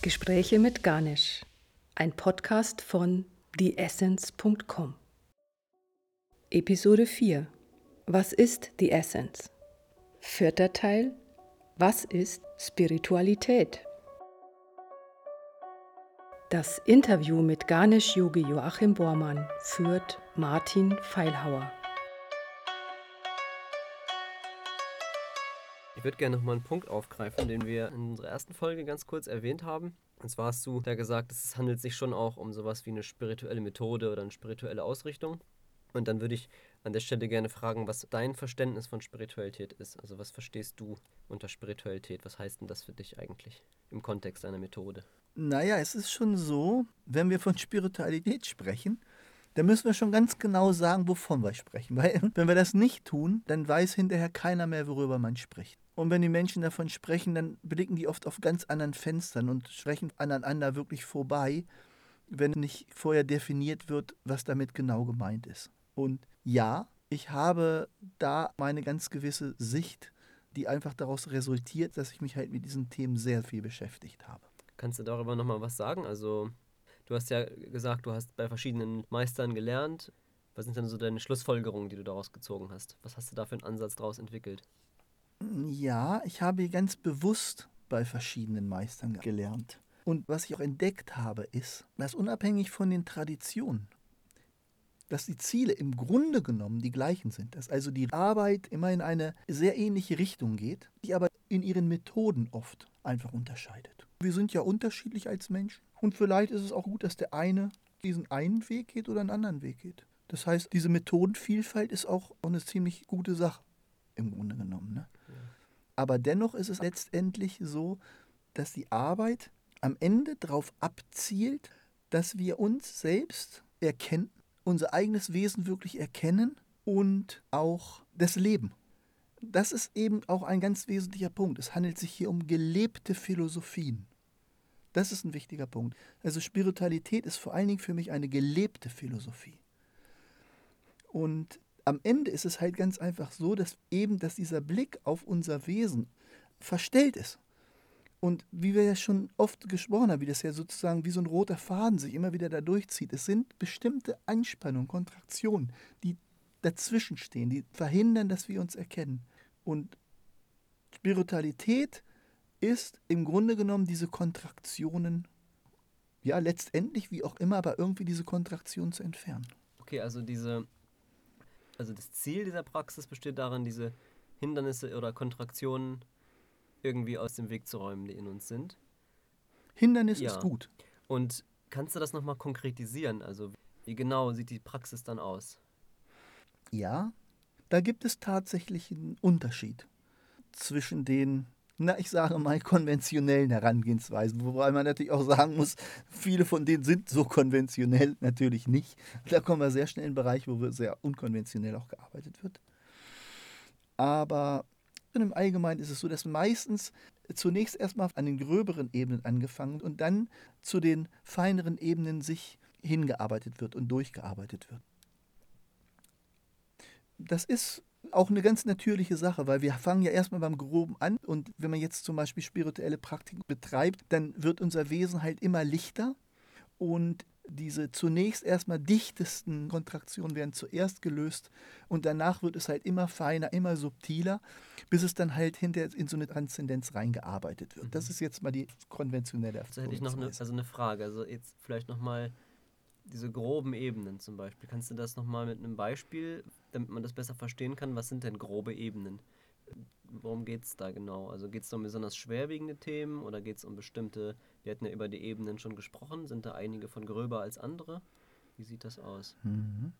Gespräche mit Garnisch, ein Podcast von theessence.com. Episode 4 Was ist die Essence? Vierter Teil Was ist Spiritualität? Das Interview mit Ganesh-Yogi Joachim Bormann führt Martin Feilhauer. Ich würde gerne nochmal einen Punkt aufgreifen, den wir in unserer ersten Folge ganz kurz erwähnt haben. Und zwar hast du da gesagt, es handelt sich schon auch um sowas wie eine spirituelle Methode oder eine spirituelle Ausrichtung. Und dann würde ich an der Stelle gerne fragen, was dein Verständnis von Spiritualität ist. Also was verstehst du unter Spiritualität? Was heißt denn das für dich eigentlich im Kontext einer Methode? Naja, es ist schon so, wenn wir von Spiritualität sprechen, dann müssen wir schon ganz genau sagen, wovon wir sprechen. Weil wenn wir das nicht tun, dann weiß hinterher keiner mehr, worüber man spricht. Und wenn die Menschen davon sprechen, dann blicken die oft auf ganz anderen Fenstern und sprechen aneinander wirklich vorbei, wenn nicht vorher definiert wird, was damit genau gemeint ist. Und ja, ich habe da meine ganz gewisse Sicht, die einfach daraus resultiert, dass ich mich halt mit diesen Themen sehr viel beschäftigt habe. Kannst du darüber nochmal was sagen? Also, du hast ja gesagt, du hast bei verschiedenen Meistern gelernt. Was sind denn so deine Schlussfolgerungen, die du daraus gezogen hast? Was hast du da für einen Ansatz daraus entwickelt? Ja, ich habe ganz bewusst bei verschiedenen Meistern gelernt. Und was ich auch entdeckt habe, ist, dass unabhängig von den Traditionen, dass die Ziele im Grunde genommen die gleichen sind, dass also die Arbeit immer in eine sehr ähnliche Richtung geht, die aber in ihren Methoden oft einfach unterscheidet. Wir sind ja unterschiedlich als Menschen und vielleicht ist es auch gut, dass der eine diesen einen Weg geht oder einen anderen Weg geht. Das heißt, diese Methodenvielfalt ist auch eine ziemlich gute Sache im Grunde genommen. Ne? Aber dennoch ist es letztendlich so, dass die Arbeit am Ende darauf abzielt, dass wir uns selbst erkennen, unser eigenes Wesen wirklich erkennen und auch das Leben. Das ist eben auch ein ganz wesentlicher Punkt. Es handelt sich hier um gelebte Philosophien. Das ist ein wichtiger Punkt. Also Spiritualität ist vor allen Dingen für mich eine gelebte Philosophie. Und am Ende ist es halt ganz einfach so, dass eben, dass dieser Blick auf unser Wesen verstellt ist. Und wie wir ja schon oft gesprochen haben, wie das ja sozusagen wie so ein roter Faden sich immer wieder da durchzieht, es sind bestimmte Anspannungen, Kontraktionen, die dazwischen stehen, die verhindern, dass wir uns erkennen. Und Spiritualität ist im Grunde genommen diese Kontraktionen, ja, letztendlich wie auch immer, aber irgendwie diese Kontraktion zu entfernen. Okay, also diese also das Ziel dieser Praxis besteht darin, diese Hindernisse oder Kontraktionen irgendwie aus dem Weg zu räumen, die in uns sind. Hindernis ja. ist gut. Und kannst du das nochmal konkretisieren? Also wie genau sieht die Praxis dann aus? Ja, da gibt es tatsächlich einen Unterschied zwischen den na, ich sage mal, konventionellen Herangehensweisen. Wobei man natürlich auch sagen muss, viele von denen sind so konventionell natürlich nicht. Da kommen wir sehr schnell in einen Bereich, wo sehr unkonventionell auch gearbeitet wird. Aber im Allgemeinen ist es so, dass meistens zunächst erstmal an den gröberen Ebenen angefangen und dann zu den feineren Ebenen sich hingearbeitet wird und durchgearbeitet wird. Das ist auch eine ganz natürliche Sache, weil wir fangen ja erstmal beim Groben an und wenn man jetzt zum Beispiel spirituelle Praktiken betreibt, dann wird unser Wesen halt immer lichter und diese zunächst erstmal dichtesten Kontraktionen werden zuerst gelöst und danach wird es halt immer feiner, immer subtiler, bis es dann halt hinterher in so eine Transzendenz reingearbeitet wird. Das mhm. ist jetzt mal die konventionelle Erfahrung. Also hätte ich noch eine, also eine Frage, also jetzt vielleicht nochmal diese groben Ebenen zum Beispiel. Kannst du das nochmal mit einem Beispiel, damit man das besser verstehen kann? Was sind denn grobe Ebenen? Worum geht es da genau? Also geht es um besonders schwerwiegende Themen oder geht es um bestimmte, wir hatten ja über die Ebenen schon gesprochen, sind da einige von gröber als andere? Wie sieht das aus? Mhm.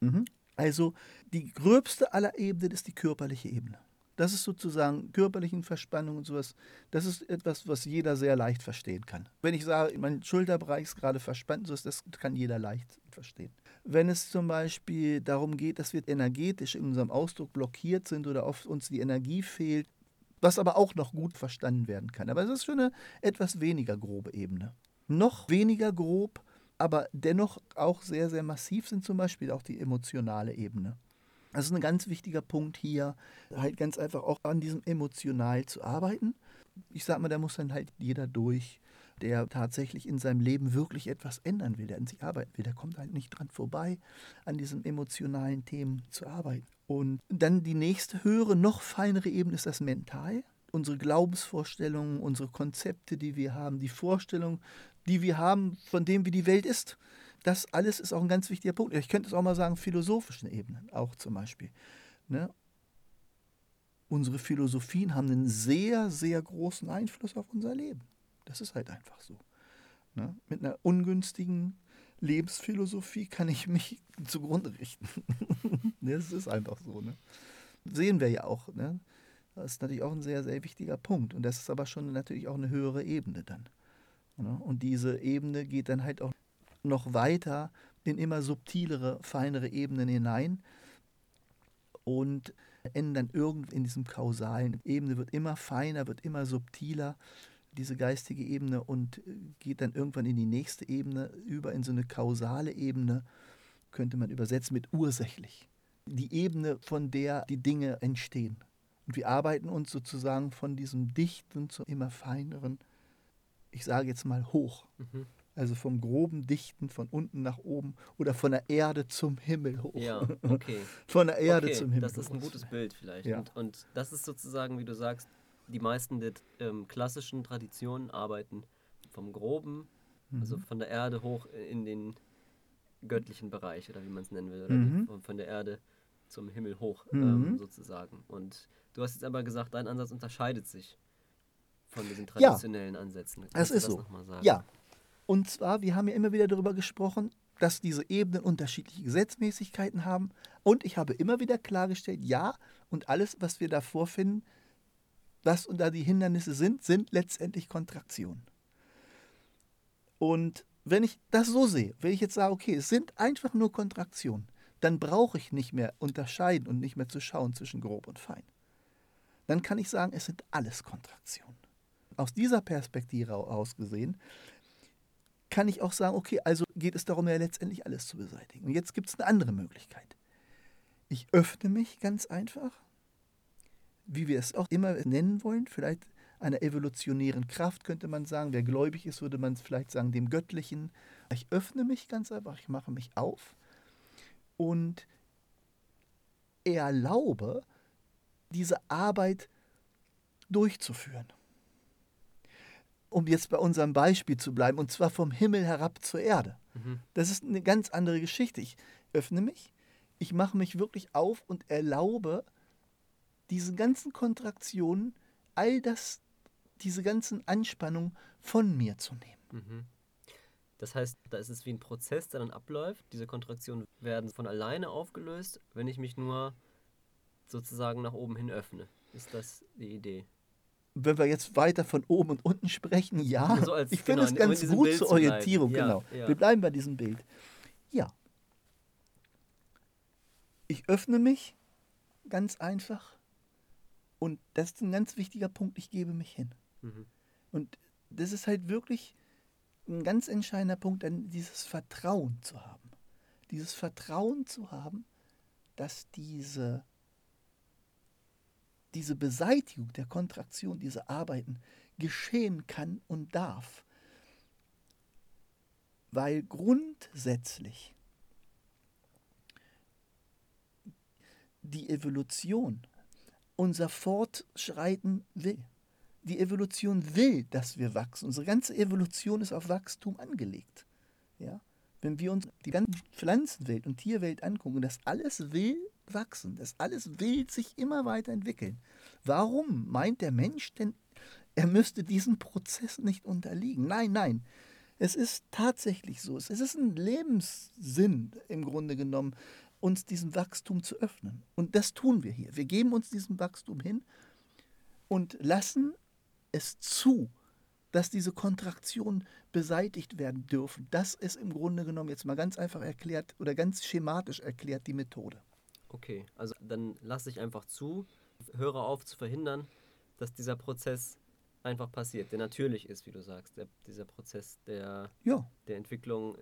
Mhm. Also die gröbste aller Ebenen ist die körperliche Ebene. Das ist sozusagen körperlichen Verspannung und sowas. Das ist etwas, was jeder sehr leicht verstehen kann. Wenn ich sage, mein Schulterbereich ist gerade verspannt, so das kann jeder leicht verstehen. Wenn es zum Beispiel darum geht, dass wir energetisch in unserem Ausdruck blockiert sind oder auf uns die Energie fehlt, was aber auch noch gut verstanden werden kann. Aber es ist schon eine etwas weniger grobe Ebene. Noch weniger grob, aber dennoch auch sehr, sehr massiv sind zum Beispiel auch die emotionale Ebene. Das ist ein ganz wichtiger Punkt hier, halt ganz einfach auch an diesem emotional zu arbeiten. Ich sag mal, da muss dann halt jeder durch. der tatsächlich in seinem Leben wirklich etwas ändern will, der an sich arbeiten will, der kommt halt nicht dran vorbei, an diesen emotionalen Themen zu arbeiten. Und dann die nächste höhere, noch feinere Ebene ist das Mental. Unsere Glaubensvorstellungen, unsere Konzepte, die wir haben, die Vorstellung, die wir haben von dem, wie die Welt ist. Das alles ist auch ein ganz wichtiger Punkt. Ich könnte es auch mal sagen, philosophischen Ebenen auch zum Beispiel. Ne? Unsere Philosophien haben einen sehr, sehr großen Einfluss auf unser Leben. Das ist halt einfach so. Ne? Mit einer ungünstigen Lebensphilosophie kann ich mich zugrunde richten. das ist einfach so. Ne? Sehen wir ja auch. Ne? Das ist natürlich auch ein sehr, sehr wichtiger Punkt. Und das ist aber schon natürlich auch eine höhere Ebene dann. Ne? Und diese Ebene geht dann halt auch noch weiter in immer subtilere, feinere Ebenen hinein und enden dann in diesem kausalen Ebene, wird immer feiner, wird immer subtiler diese geistige Ebene und geht dann irgendwann in die nächste Ebene über in so eine kausale Ebene, könnte man übersetzen mit ursächlich. Die Ebene, von der die Dinge entstehen. Und wir arbeiten uns sozusagen von diesem Dichten zu immer feineren, ich sage jetzt mal hoch. Mhm. Also vom groben Dichten von unten nach oben oder von der Erde zum Himmel hoch. Ja, okay. von der Erde okay, zum Himmel. Das ist ein gutes Bild vielleicht. Ja. Und, und das ist sozusagen, wie du sagst, die meisten der ähm, klassischen Traditionen arbeiten vom Groben, also mhm. also von der Erde hoch in den göttlichen Bereich oder wie man es nennen will, oder mhm. von, von, der Erde zum Himmel hoch ähm, mhm. sozusagen. Und du hast jetzt aber gesagt, dein Ansatz unterscheidet sich von diesen traditionellen ja, Ansätzen. Kannst das ist das so. Ja. Und zwar, wir haben ja immer wieder darüber gesprochen, dass diese Ebenen unterschiedliche Gesetzmäßigkeiten haben. Und ich habe immer wieder klargestellt, ja, und alles, was wir da vorfinden, was und da die Hindernisse sind, sind letztendlich Kontraktionen. Und wenn ich das so sehe, wenn ich jetzt sage, okay, es sind einfach nur Kontraktionen, dann brauche ich nicht mehr unterscheiden und nicht mehr zu schauen zwischen grob und fein. Dann kann ich sagen, es sind alles Kontraktionen. Aus dieser Perspektive aus gesehen, kann ich auch sagen, okay, also geht es darum, ja letztendlich alles zu beseitigen. Und jetzt gibt es eine andere Möglichkeit. Ich öffne mich ganz einfach wie wir es auch immer nennen wollen, vielleicht einer evolutionären Kraft könnte man sagen. Wer gläubig ist, würde man vielleicht sagen, dem Göttlichen. Ich öffne mich ganz einfach, ich mache mich auf und erlaube, diese Arbeit durchzuführen. Um jetzt bei unserem Beispiel zu bleiben, und zwar vom Himmel herab zur Erde. Mhm. Das ist eine ganz andere Geschichte. Ich öffne mich, ich mache mich wirklich auf und erlaube, diese ganzen Kontraktionen, all das, diese ganzen Anspannungen von mir zu nehmen. Mhm. Das heißt, da ist es wie ein Prozess, der dann abläuft. Diese Kontraktionen werden von alleine aufgelöst, wenn ich mich nur sozusagen nach oben hin öffne. Ist das die Idee? Wenn wir jetzt weiter von oben und unten sprechen, ja. Also als, ich finde genau, es ganz gut Bild zur Orientierung, ja, genau. Ja. Wir bleiben bei diesem Bild. Ja. Ich öffne mich ganz einfach und das ist ein ganz wichtiger Punkt, ich gebe mich hin. Mhm. Und das ist halt wirklich ein ganz entscheidender Punkt, dieses Vertrauen zu haben. Dieses Vertrauen zu haben, dass diese, diese Beseitigung der Kontraktion, diese Arbeiten geschehen kann und darf. Weil grundsätzlich die Evolution unser Fortschreiten will. Die Evolution will, dass wir wachsen. Unsere ganze Evolution ist auf Wachstum angelegt. Ja? Wenn wir uns die ganze Pflanzenwelt und Tierwelt angucken, das alles will wachsen, das alles will sich immer weiterentwickeln. Warum meint der Mensch denn, er müsste diesen Prozess nicht unterliegen? Nein, nein. Es ist tatsächlich so. Es ist ein Lebenssinn im Grunde genommen, uns diesem Wachstum zu öffnen. Und das tun wir hier. Wir geben uns diesem Wachstum hin und lassen es zu, dass diese Kontraktionen beseitigt werden dürfen. Das ist im Grunde genommen jetzt mal ganz einfach erklärt oder ganz schematisch erklärt die Methode. Okay, also dann lasse ich einfach zu, höre auf zu verhindern, dass dieser Prozess einfach passiert, der natürlich ist, wie du sagst, der, dieser Prozess der, ja. der Entwicklung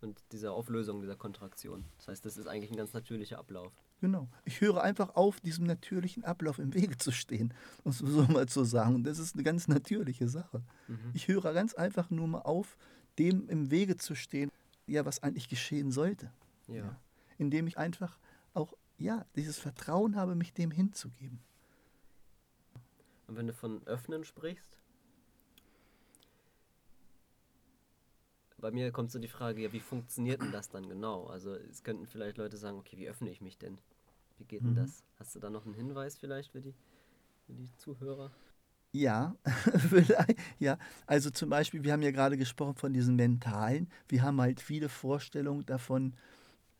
und dieser Auflösung dieser Kontraktion. Das heißt, das ist eigentlich ein ganz natürlicher Ablauf. Genau. Ich höre einfach auf, diesem natürlichen Ablauf im Wege zu stehen, um es so mal zu sagen. Und das ist eine ganz natürliche Sache. Mhm. Ich höre ganz einfach nur mal auf, dem im Wege zu stehen, ja, was eigentlich geschehen sollte. Ja. Indem ich einfach ja, dieses Vertrauen habe, mich dem hinzugeben. Und wenn du von öffnen sprichst, bei mir kommt so die Frage, ja, wie funktioniert denn das dann genau? Also es könnten vielleicht Leute sagen, okay, wie öffne ich mich denn? Wie geht denn Mhm. das? Hast du da noch einen Hinweis vielleicht für die, für die Zuhörer? Ja, vielleicht, ja. Also zum Beispiel, wir haben ja gerade gesprochen von diesen mentalen. Wir haben halt viele Vorstellungen davon,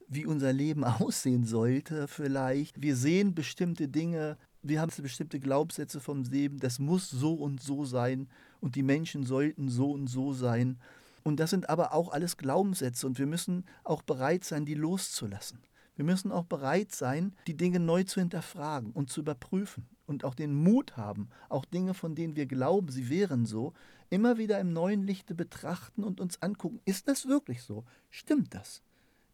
wie unser Leben aussehen sollte vielleicht. Wir sehen bestimmte Dinge, wir haben bestimmte Glaubenssätze vom Leben, das muss so und so sein und die Menschen sollten so und so sein. Und das sind aber auch alles Glaubenssätze und wir müssen auch bereit sein, die loszulassen. Wir müssen auch bereit sein, die Dinge neu zu hinterfragen und zu überprüfen und auch den Mut haben, auch Dinge, von denen wir glauben, sie wären so, immer wieder im neuen Lichte betrachten und uns angucken, ist das wirklich so? Stimmt das?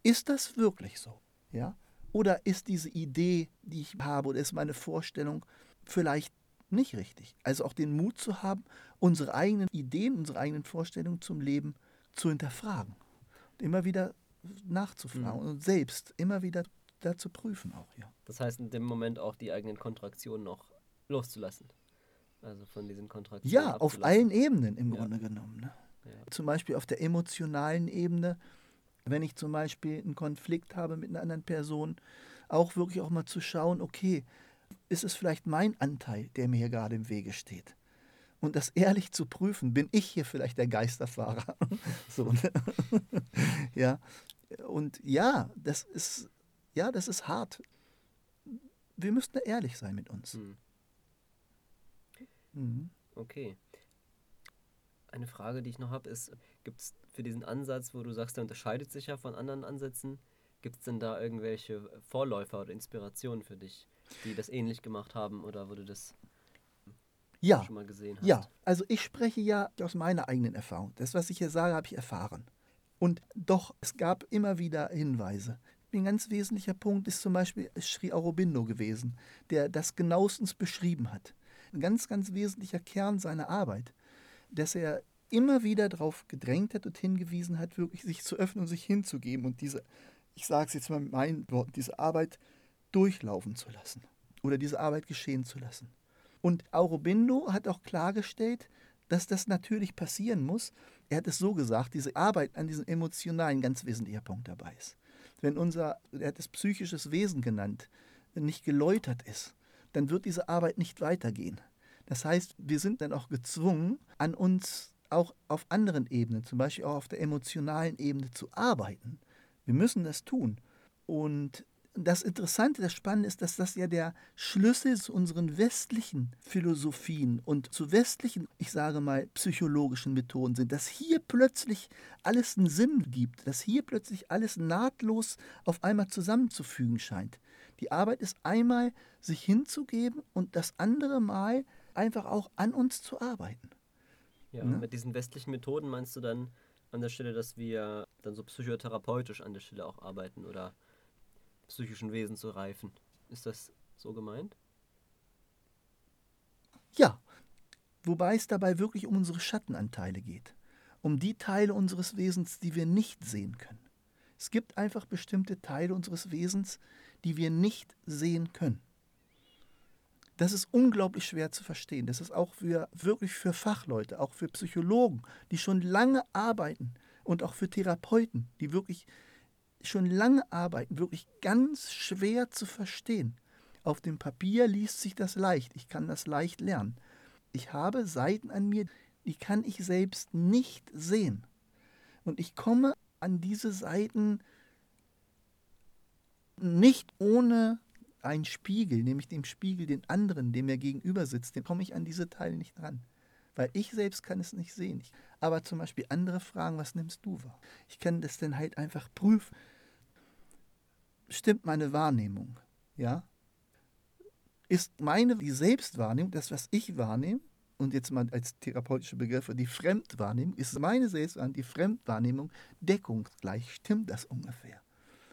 Ist das wirklich so? Ja? Oder ist diese Idee, die ich habe, oder ist meine Vorstellung vielleicht nicht richtig? Also auch den Mut zu haben, unsere eigenen Ideen, unsere eigenen Vorstellungen zum Leben zu hinterfragen. Und immer wieder nachzufragen Mhm. und selbst immer wieder da zu prüfen auch, ja. Das heißt, in dem Moment auch die eigenen Kontraktionen noch loszulassen. Also von diesen Kontraktionen. Ja, auf allen Ebenen im Ja. Grunde genommen. Ne? Ja. Zum Beispiel auf der emotionalen Ebene, wenn ich zum Beispiel einen Konflikt habe mit einer anderen Person, auch wirklich auch mal zu schauen, okay, ist es vielleicht mein Anteil, der mir hier gerade im Wege steht? Und das ehrlich zu prüfen, bin ich hier vielleicht der Geisterfahrer? so, ne? ja. Und ja, das ist, ja, das ist hart. Wir müssen da ehrlich sein mit uns. Hm. Mhm. Okay. Eine Frage, die ich noch habe, ist, gibt es für diesen Ansatz, wo du sagst, der unterscheidet sich ja von anderen Ansätzen, gibt es denn da irgendwelche Vorläufer oder Inspirationen für dich, die das ähnlich gemacht haben oder wo du das Ja, schon mal gesehen hast? Ja, also ich spreche ja aus meiner eigenen Erfahrung. Das, was ich hier sage, habe ich erfahren. Und doch, es gab immer wieder Hinweise. Ein ganz wesentlicher Punkt ist zum Beispiel Sri Aurobindo gewesen, der das genauestens beschrieben hat. Ein ganz, ganz wesentlicher Kern seiner Arbeit, dass er immer wieder darauf gedrängt hat und hingewiesen hat, wirklich sich zu öffnen und sich hinzugeben und diese, ich sage es jetzt mal mit meinen Worten, diese Arbeit durchlaufen zu lassen oder diese Arbeit geschehen zu lassen. Und Aurobindo hat auch klargestellt, dass das natürlich passieren muss. Er hat es so gesagt, diese Arbeit an diesem emotionalen ganz wesentlicher Punkt dabei ist. Wenn unser, er hat es psychisches Wesen genannt, nicht geläutert ist, dann wird diese Arbeit nicht weitergehen. Das heißt, wir sind dann auch gezwungen, an uns auch auf anderen Ebenen, zum Beispiel auch auf der emotionalen Ebene zu arbeiten. Wir müssen das tun. Und das Interessante, das Spannende ist, dass das ja der Schlüssel zu unseren westlichen Philosophien und zu westlichen, ich sage mal, psychologischen Methoden sind, dass hier plötzlich alles einen Sinn gibt, dass hier plötzlich alles nahtlos auf einmal zusammenzufügen scheint. Die Arbeit ist einmal, sich hinzugeben und das andere Mal einfach auch an uns zu arbeiten. Ja, Ne? mit diesen westlichen Methoden meinst du dann an der Stelle, dass wir dann so psychotherapeutisch an der Stelle auch arbeiten oder psychischen Wesen zu reifen. Ist das so gemeint? Ja, wobei es dabei wirklich um unsere Schattenanteile geht, um die Teile unseres Wesens, die wir nicht sehen können. Es gibt einfach bestimmte Teile unseres Wesens, die wir nicht sehen können. Das ist unglaublich schwer zu verstehen. Das ist auch für, wirklich für Fachleute, auch für Psychologen, die schon lange arbeiten und auch für Therapeuten, die wirklich schon lange arbeiten, wirklich ganz schwer zu verstehen. Auf dem Papier liest sich das leicht. Ich kann das leicht lernen. Ich habe Seiten an mir, die kann ich selbst nicht sehen. Und ich komme an diese Seiten nicht ohne einen Spiegel, nämlich dem Spiegel den anderen, dem mir gegenüber sitzt, dem komme ich an diese Teile nicht ran. Weil ich selbst kann es nicht sehen. Aber zum Beispiel andere fragen, was nimmst du wahr? Ich kann das dann halt einfach prüfen. Stimmt meine Wahrnehmung? Ja? Ist meine die Selbstwahrnehmung, das, was ich wahrnehme, und jetzt mal als therapeutische Begriffe, die Fremdwahrnehmung, ist meine Selbstwahrnehmung, die Fremdwahrnehmung deckungsgleich. Stimmt das ungefähr?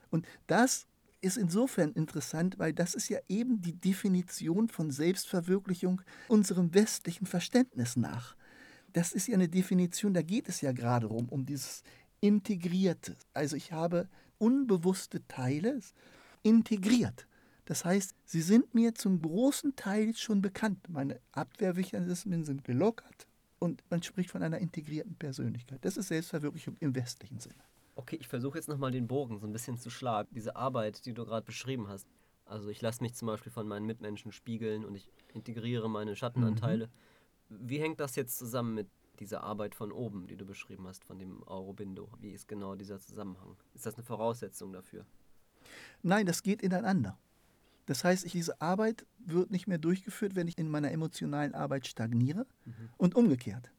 Und das ist insofern interessant, weil das ist ja eben die Definition von Selbstverwirklichung unserem westlichen Verständnis nach. Das ist ja eine Definition, da geht es ja gerade um, um dieses Integrierte. Also ich habe unbewusste Teile integriert. Das heißt, sie sind mir zum großen Teil schon bekannt. Meine Abwehrmechanismen sind gelockert und man spricht von einer integrierten Persönlichkeit. Das ist Selbstverwirklichung im westlichen Sinne. Okay, ich versuche jetzt nochmal den Bogen so ein bisschen zu schlagen. Diese Arbeit, die du gerade beschrieben hast. Also ich lasse mich zum Beispiel von meinen Mitmenschen spiegeln und ich integriere meine Schattenanteile. Mhm. Wie hängt das jetzt zusammen mit dieser Arbeit von oben, die du beschrieben hast, von dem Aurobindo? Wie ist genau dieser Zusammenhang? Ist das eine Voraussetzung dafür? Nein, das geht ineinander. Das heißt, ich, diese Arbeit wird nicht mehr durchgeführt, wenn ich in meiner emotionalen Arbeit stagniere mhm. und umgekehrt.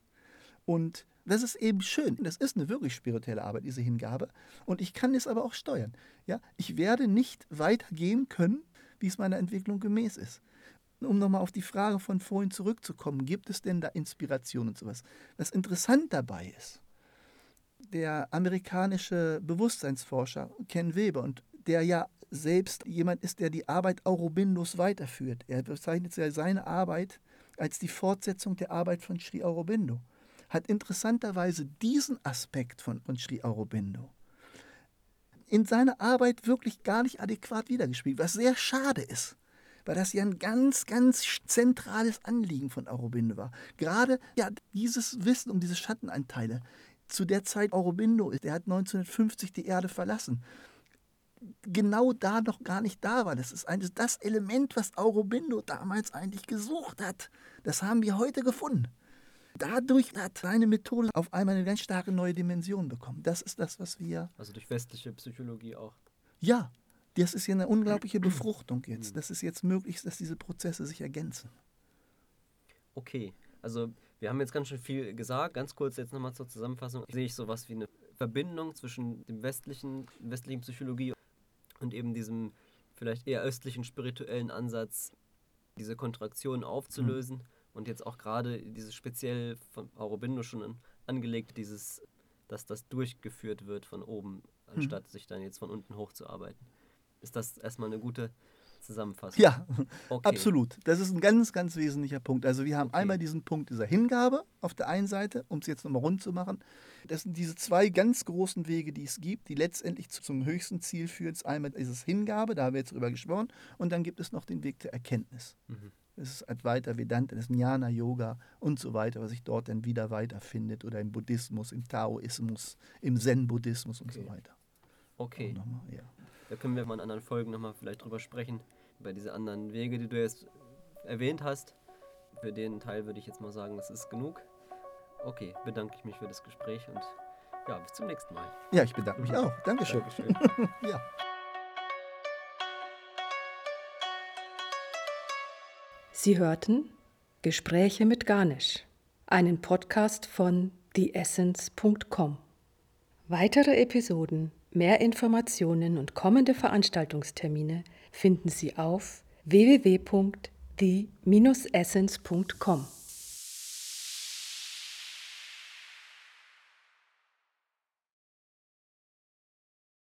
Und das ist eben schön. Das ist eine wirklich spirituelle Arbeit, diese Hingabe. Und ich kann es aber auch steuern. Ja? Ich werde nicht weitergehen können, wie es meiner Entwicklung gemäß ist. Um nochmal auf die Frage von vorhin zurückzukommen, gibt es denn da Inspiration und sowas? Was interessant dabei ist, der amerikanische Bewusstseinsforscher Ken Weber, und der ja selbst jemand ist, der die Arbeit Aurobindos weiterführt. Er bezeichnet seine Arbeit als die Fortsetzung der Arbeit von Sri Aurobindo hat interessanterweise diesen Aspekt von, von Sri Aurobindo in seiner Arbeit wirklich gar nicht adäquat wiedergespiegelt, was sehr schade ist, weil das ja ein ganz, ganz zentrales Anliegen von Aurobindo war. Gerade ja, dieses Wissen um diese Schattenanteile. Zu der Zeit Aurobindo ist, der hat 1950 die Erde verlassen. Genau da noch gar nicht da war. Das ist eigentlich das Element, was Aurobindo damals eigentlich gesucht hat. Das haben wir heute gefunden. Dadurch hat seine Methode auf einmal eine ganz starke neue Dimension bekommen. Das ist das, was wir. Also durch westliche Psychologie auch. Ja, das ist ja eine unglaubliche Befruchtung jetzt. Mhm. Das ist jetzt möglich, dass diese Prozesse sich ergänzen. Okay, also wir haben jetzt ganz schön viel gesagt. Ganz kurz jetzt nochmal zur Zusammenfassung. Sehe ich sowas wie eine Verbindung zwischen dem westlichen, westlichen Psychologie und eben diesem vielleicht eher östlichen spirituellen Ansatz, diese Kontraktion aufzulösen. Mhm und jetzt auch gerade dieses speziell von Aurobindo schon angelegt, dieses, dass das durchgeführt wird von oben, anstatt hm. sich dann jetzt von unten hochzuarbeiten. Ist das erstmal eine gute Zusammenfassung? Ja, okay. absolut. Das ist ein ganz, ganz wesentlicher Punkt. Also wir haben okay. einmal diesen Punkt dieser Hingabe auf der einen Seite, um es jetzt nochmal rund zu machen. Das sind diese zwei ganz großen Wege, die es gibt, die letztendlich zum höchsten Ziel führen. Einmal ist es Hingabe, da haben wir jetzt drüber gesprochen, und dann gibt es noch den Weg der Erkenntnis. Mhm es ist Advaita Vedanta, das ist Jnana Yoga und so weiter, was sich dort dann wieder weiterfindet oder im Buddhismus, im Taoismus, im Zen-Buddhismus und okay. so weiter. Okay. Nochmal, ja. Da können wir mal in anderen Folgen nochmal vielleicht drüber sprechen, über diese anderen Wege, die du jetzt erwähnt hast. Für den Teil würde ich jetzt mal sagen, das ist genug. Okay, bedanke ich mich für das Gespräch und ja, bis zum nächsten Mal. Ja, ich bedanke mich auch. Dankeschön. Dankeschön. ja. Sie hörten Gespräche mit Garnisch, einen Podcast von theessence.com. Weitere Episoden, mehr Informationen und kommende Veranstaltungstermine finden Sie auf www.the-essence.com.